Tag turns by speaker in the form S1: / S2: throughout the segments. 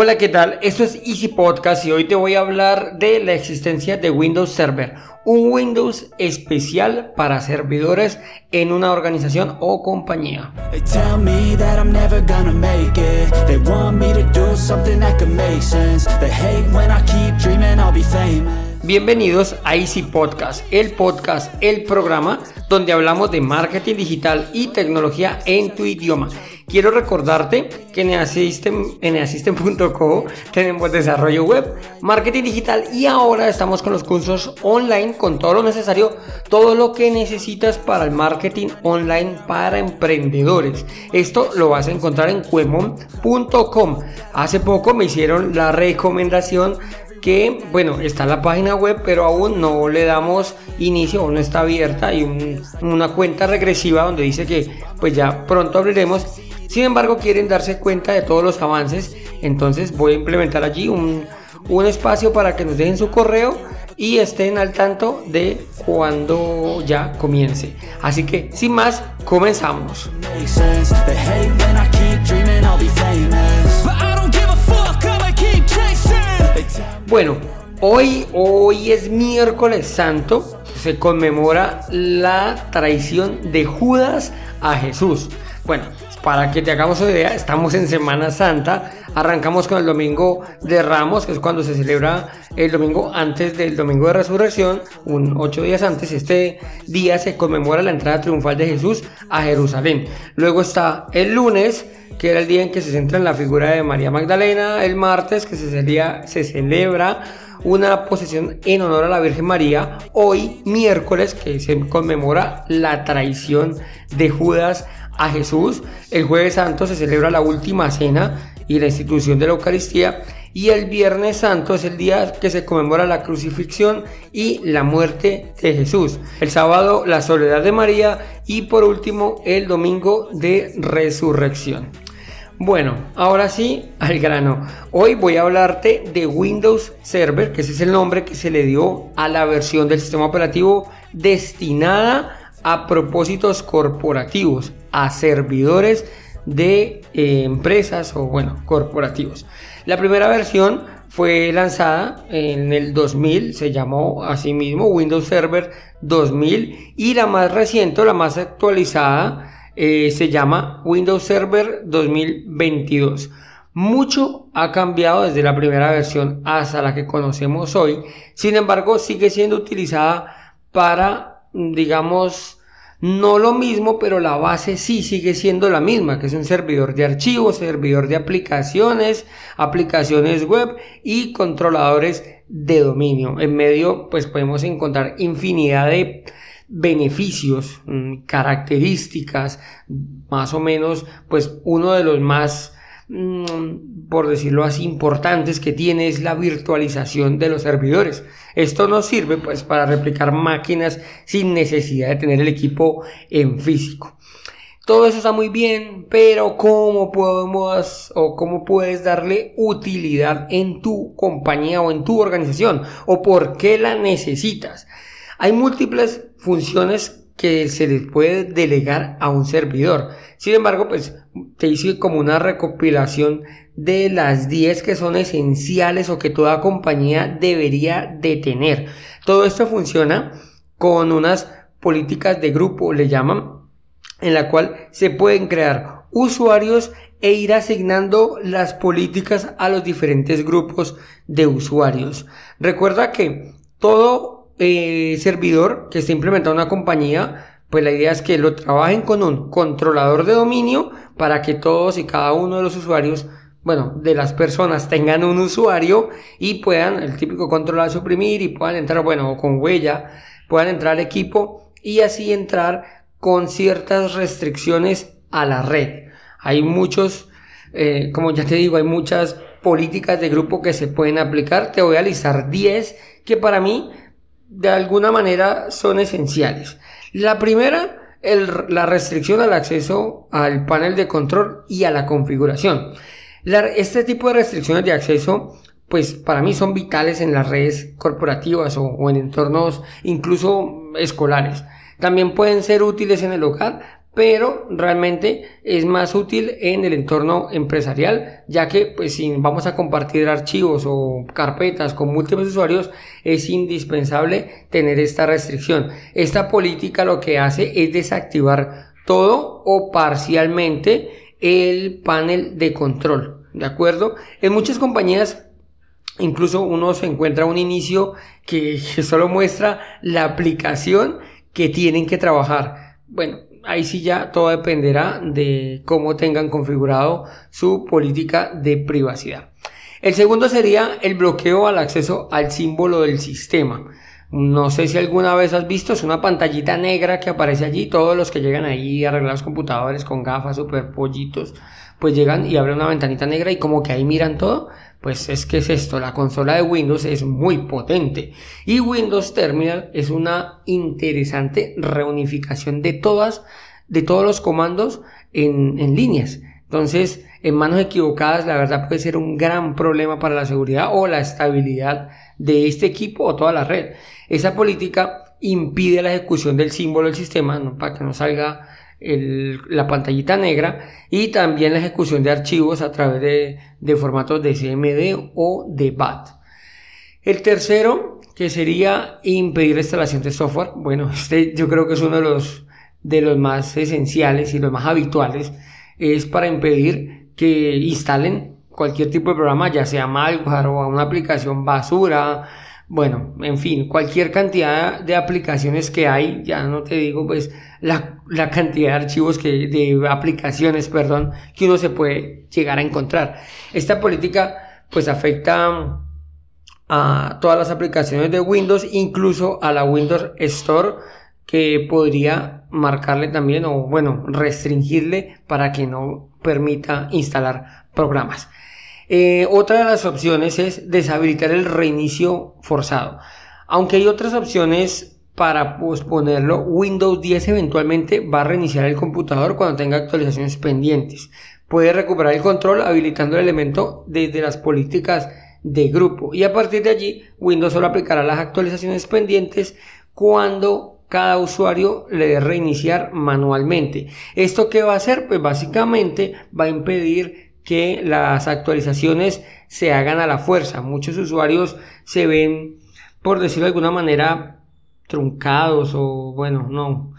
S1: Hola, ¿qué tal? Esto es Easy Podcast y hoy te voy a hablar de la existencia de Windows Server, un Windows especial para servidores en una organización o compañía. Bienvenidos a Easy Podcast, el podcast, el programa donde hablamos de marketing digital y tecnología en tu idioma. Quiero recordarte que en Easystem.co tenemos desarrollo web, marketing digital y ahora estamos con los cursos online con todo lo necesario, todo lo que necesitas para el marketing online para emprendedores. Esto lo vas a encontrar en cuemon.com. Hace poco me hicieron la recomendación que bueno está la página web pero aún no le damos inicio aún no está abierta hay una cuenta regresiva donde dice que pues ya pronto abriremos sin embargo, quieren darse cuenta de todos los avances, entonces voy a implementar allí un, espacio para que nos dejen su correo y estén al tanto de cuando ya comience. Así que, sin más, comenzamos. Bueno, hoy, hoy es miércoles santo, se conmemora la traición de Judas a Jesús. Bueno, para que te hagamos una idea, estamos en Semana Santa, arrancamos con el Domingo de Ramos, que es cuando se celebra el domingo antes del Domingo de Resurrección, un ocho días antes, este día se conmemora la entrada triunfal de Jesús a Jerusalén. Luego está el lunes, que era el día en que se centra en la figura de María Magdalena, el martes, que se, se celebra una posesión en honor a la Virgen María, hoy miércoles, que se conmemora la traición de Judas a Jesús. El jueves santo se celebra la última cena y la institución de la Eucaristía. Y el viernes santo es el día que se conmemora la crucifixión y la muerte de Jesús. El sábado la soledad de María y por último el domingo de resurrección. Bueno, ahora sí, al grano. Hoy voy a hablarte de Windows Server, que ese es el nombre que se le dio a la versión del sistema operativo destinada a propósitos corporativos, a servidores de eh, empresas o bueno, corporativos. La primera versión fue lanzada en el 2000, se llamó así mismo Windows Server 2000 y la más reciente, la más actualizada, eh, se llama Windows Server 2022. Mucho ha cambiado desde la primera versión hasta la que conocemos hoy, sin embargo sigue siendo utilizada para, digamos, no lo mismo, pero la base sí sigue siendo la misma, que es un servidor de archivos, servidor de aplicaciones, aplicaciones web y controladores de dominio. En medio, pues podemos encontrar infinidad de beneficios, mm, características, más o menos, pues uno de los más Mm, por decirlo así, importantes que tiene es la virtualización de los servidores. Esto nos sirve pues para replicar máquinas sin necesidad de tener el equipo en físico. Todo eso está muy bien, pero ¿cómo podemos o cómo puedes darle utilidad en tu compañía o en tu organización? ¿O por qué la necesitas? Hay múltiples funciones que se les puede delegar a un servidor. Sin embargo, pues te hice como una recopilación de las 10 que son esenciales o que toda compañía debería de tener. Todo esto funciona con unas políticas de grupo, le llaman, en la cual se pueden crear usuarios e ir asignando las políticas a los diferentes grupos de usuarios. Recuerda que todo eh, servidor que esté implementado una compañía, pues la idea es que lo trabajen con un controlador de dominio para que todos y cada uno de los usuarios, bueno, de las personas tengan un usuario y puedan, el típico controlar suprimir y puedan entrar, bueno, con huella, puedan entrar equipo y así entrar con ciertas restricciones a la red. Hay muchos, eh, como ya te digo, hay muchas políticas de grupo que se pueden aplicar. Te voy a listar 10 que para mí de alguna manera son esenciales. La primera, la restricción al acceso al panel de control y a la configuración. este tipo de restricciones de acceso, pues para mí son vitales en las redes corporativas o, o en entornos incluso escolares. También pueden ser útiles en el hogar, pero realmente es más útil en el entorno empresarial, ya que pues si vamos a compartir archivos o carpetas con múltiples usuarios, es indispensable tener esta restricción. Esta política lo que hace es desactivar todo o parcialmente el panel de control, ¿de acuerdo? En muchas compañías Incluso uno se encuentra un inicio que, solo muestra la aplicación que tienen que trabajar. Bueno, ahí sí ya todo dependerá de cómo tengan configurado su política de privacidad. El segundo sería el bloqueo al acceso al símbolo del sistema. No sé si alguna vez has visto, es una pantallita negra que aparece allí. Todos los que llegan ahí a arreglar los computadores con gafas, super pollitos, pues llegan y abren una ventanita negra y como que ahí miran todo. Pues es que es esto, la consola de Windows es muy potente y Windows Terminal es una interesante reunificación de todas, de todos los comandos en, en líneas. Entonces, en manos equivocadas, la verdad puede ser un gran problema para la seguridad o la estabilidad de este equipo o toda la red. Esa política impide la ejecución del símbolo del sistema para que no salga la pantallita negra y también la ejecución de archivos a través de, formatos de CMD o de BAT. El tercero, que sería impedir la instalación de software. Bueno, este yo creo que es uno de los, de los más esenciales y los más habituales. Es para impedir que instalen cualquier tipo de programa, ya sea malware o una aplicación basura, bueno, en fin, cualquier cantidad de aplicaciones que hay, ya no te digo pues la, cantidad de archivos que, de aplicaciones, perdón, que uno se puede llegar a encontrar. Esta política pues afecta a todas las aplicaciones de Windows, incluso a la Windows Store, que podría marcarle también o bueno, restringirle para que no permita instalar programas. Eh, otra de las opciones es deshabilitar el reinicio forzado. Aunque hay otras opciones para posponerlo, Windows 10 eventualmente va a reiniciar el computador cuando tenga actualizaciones pendientes. Puede recuperar el control habilitando el elemento desde las políticas de grupo y a partir de allí Windows solo aplicará las actualizaciones pendientes cuando cada usuario le dé reiniciar manualmente. ¿Esto qué va a hacer? Pues básicamente va a impedir que las actualizaciones se hagan a la fuerza. Muchos usuarios se ven, por decirlo de alguna manera, truncados o bueno, no.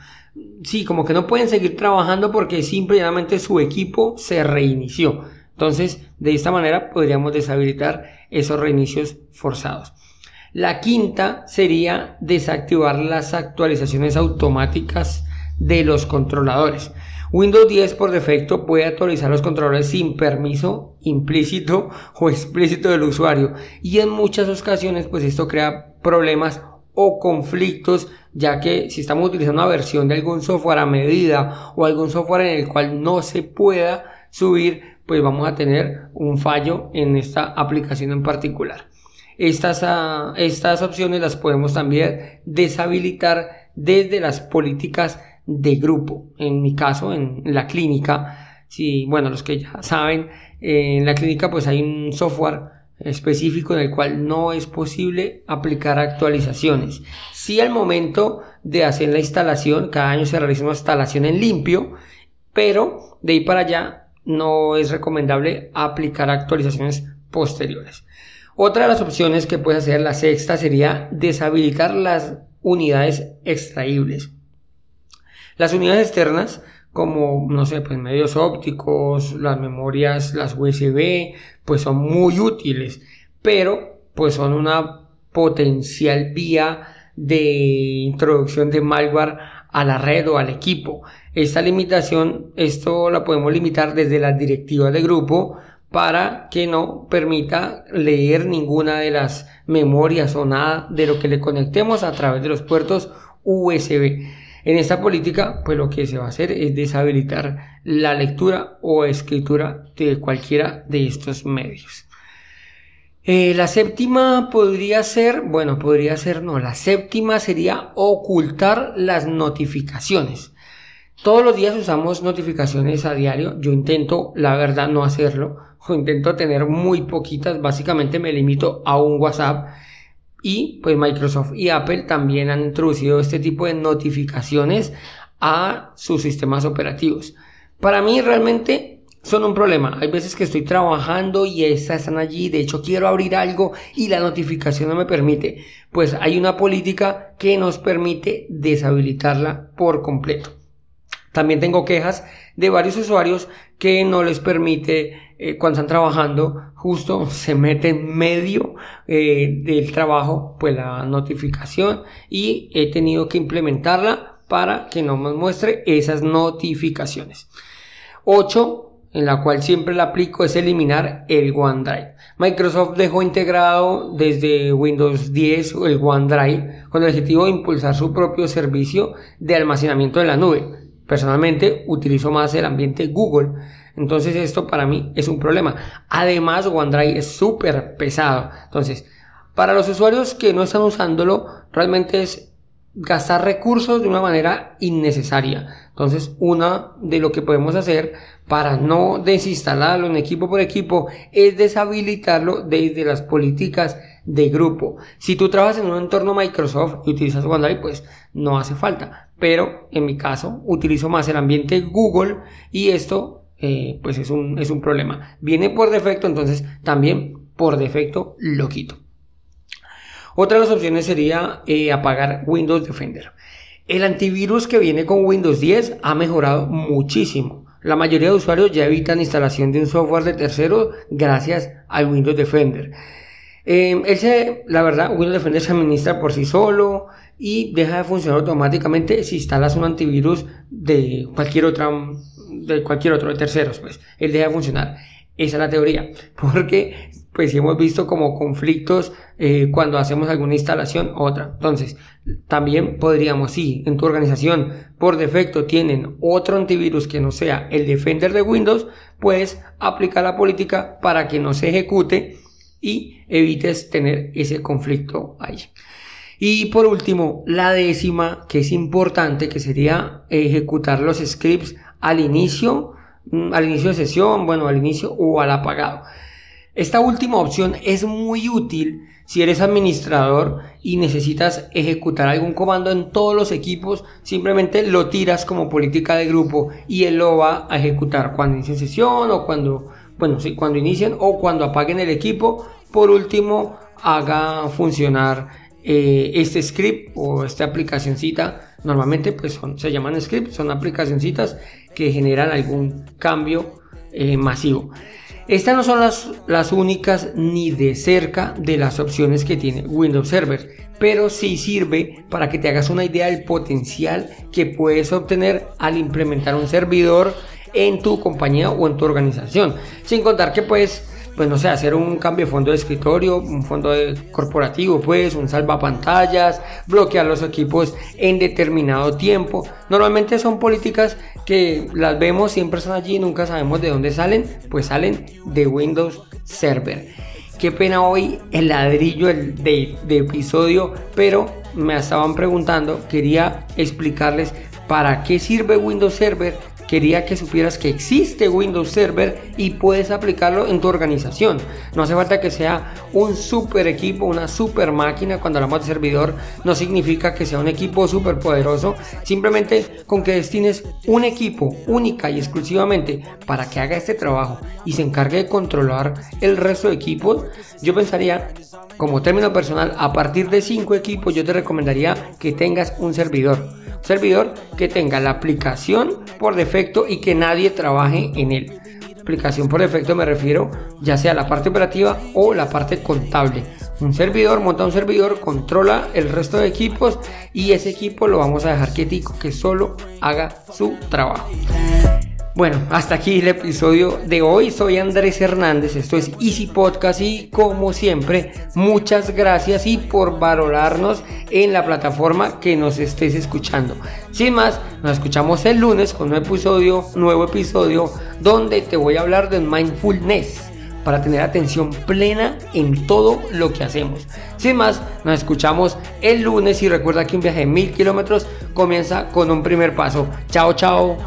S1: Sí, como que no pueden seguir trabajando porque simplemente su equipo se reinició. Entonces, de esta manera podríamos deshabilitar esos reinicios forzados. La quinta sería desactivar las actualizaciones automáticas de los controladores. Windows 10 por defecto puede actualizar los controladores sin permiso implícito o explícito del usuario y en muchas ocasiones pues esto crea problemas o conflictos ya que si estamos utilizando una versión de algún software a medida o algún software en el cual no se pueda subir pues vamos a tener un fallo en esta aplicación en particular. Estas, ah, estas opciones las podemos también deshabilitar desde las políticas de grupo. En mi caso, en la clínica, si, bueno, los que ya saben, en la clínica pues hay un software específico en el cual no es posible aplicar actualizaciones. Si al momento de hacer la instalación, cada año se realiza una instalación en limpio, pero de ahí para allá no es recomendable aplicar actualizaciones posteriores. Otra de las opciones que puede hacer la sexta sería deshabilitar las unidades extraíbles. Las unidades externas, como, no sé, pues medios ópticos, las memorias, las USB, pues son muy útiles, pero pues son una potencial vía de introducción de malware a la red o al equipo. Esta limitación, esto la podemos limitar desde las directivas de grupo para que no permita leer ninguna de las memorias o nada de lo que le conectemos a través de los puertos USB. En esta política, pues lo que se va a hacer es deshabilitar la lectura o escritura de cualquiera de estos medios. Eh, la séptima podría ser, bueno, podría ser no, la séptima sería ocultar las notificaciones. Todos los días usamos notificaciones a diario, yo intento, la verdad, no hacerlo, o intento tener muy poquitas, básicamente me limito a un WhatsApp y pues Microsoft y Apple también han introducido este tipo de notificaciones a sus sistemas operativos. Para mí realmente son un problema. Hay veces que estoy trabajando y estas están allí. De hecho, quiero abrir algo y la notificación no me permite. Pues hay una política que nos permite deshabilitarla por completo. También tengo quejas de varios usuarios que no les permite eh, cuando están trabajando justo se mete en medio eh, del trabajo pues la notificación y he tenido que implementarla para que no me muestre esas notificaciones. 8 en la cual siempre la aplico es eliminar el OneDrive. Microsoft dejó integrado desde Windows 10 el OneDrive con el objetivo de impulsar su propio servicio de almacenamiento en la nube. Personalmente utilizo más el ambiente Google. Entonces esto para mí es un problema. Además OneDrive es súper pesado. Entonces, para los usuarios que no están usándolo, realmente es gastar recursos de una manera innecesaria. Entonces, una de lo que podemos hacer para no desinstalarlo en equipo por equipo es deshabilitarlo desde las políticas de grupo. Si tú trabajas en un entorno Microsoft y utilizas OneDrive, pues no hace falta. Pero en mi caso, utilizo más el ambiente Google y esto, eh, pues es un, es un problema. Viene por defecto, entonces también por defecto lo quito. Otra de las opciones sería eh, apagar Windows Defender. El antivirus que viene con Windows 10 ha mejorado muchísimo. La mayoría de usuarios ya evitan instalación de un software de tercero gracias al Windows Defender. Eh, la verdad, Windows Defender se administra por sí solo y deja de funcionar automáticamente si instalas un antivirus de cualquier otra, de cualquier otro de terceros, pues él deja de funcionar. Esa es la teoría, porque pues hemos visto como conflictos eh, cuando hacemos alguna instalación otra. Entonces, también podríamos, si en tu organización por defecto tienen otro antivirus que no sea el Defender de Windows, pues aplicar la política para que no se ejecute y evites tener ese conflicto ahí. Y por último, la décima, que es importante, que sería ejecutar los scripts al inicio Mm, al inicio de sesión, bueno, al inicio o al apagado. Esta última opción es muy útil si eres administrador y necesitas ejecutar algún comando en todos los equipos, simplemente lo tiras como política de grupo y él lo va a ejecutar cuando inicie sesión o cuando, bueno, sí, cuando inicien o cuando apaguen el equipo. Por último, haga funcionar eh, este script o esta aplicacióncita normalmente pues se llaman scripts, son aplicacioncitas que generan algún cambio eh, masivo. Estas no son las, las únicas ni de cerca de las opciones que tiene Windows Server, pero sí sirve para que te hagas una idea del potencial que puedes obtener al implementar un servidor en tu compañía o en tu organización. Sin contar que puedes pues no sé, hacer un cambio de fondo de escritorio, un fondo corporativo, pues, un salvapantallas, bloquear los equipos en determinado tiempo. Normalmente son políticas que las vemos, siempre están allí, nunca sabemos de dónde salen, pues salen de Windows Server. Qué pena hoy el ladrillo de, de episodio, pero me estaban preguntando, quería explicarles para qué sirve Windows Server quería que supieras que existe Windows Server y puedes aplicarlo en tu organización. No hace falta que sea un super equipo, una super máquina. Cuando hablamos de servidor, no significa que sea un equipo super poderoso. Simplemente con que destines un equipo única y exclusivamente para que haga este trabajo y se encargue de controlar el resto de equipos, yo pensaría, como término personal, a partir de 5 equipos, yo te recomendaría que tengas un servidor servidor que tenga la aplicación por defecto y que nadie trabaje en él. Aplicación por defecto me refiero ya sea la parte operativa o la parte contable. Un servidor monta un servidor, controla el resto de equipos y ese equipo lo vamos a dejar quietico que solo haga su trabajo. Bueno, hasta aquí el episodio de hoy. Soy Andrés Hernández, esto es Easy Podcast y como siempre, muchas gracias y por valorarnos en la plataforma que nos estés escuchando. Sin más, nos escuchamos el lunes con un episodio, nuevo episodio, donde te voy a hablar de mindfulness para tener atención plena en todo lo que hacemos. Sin más, nos escuchamos el lunes y recuerda que un viaje de mil kilómetros comienza con un primer paso. Chao, chao.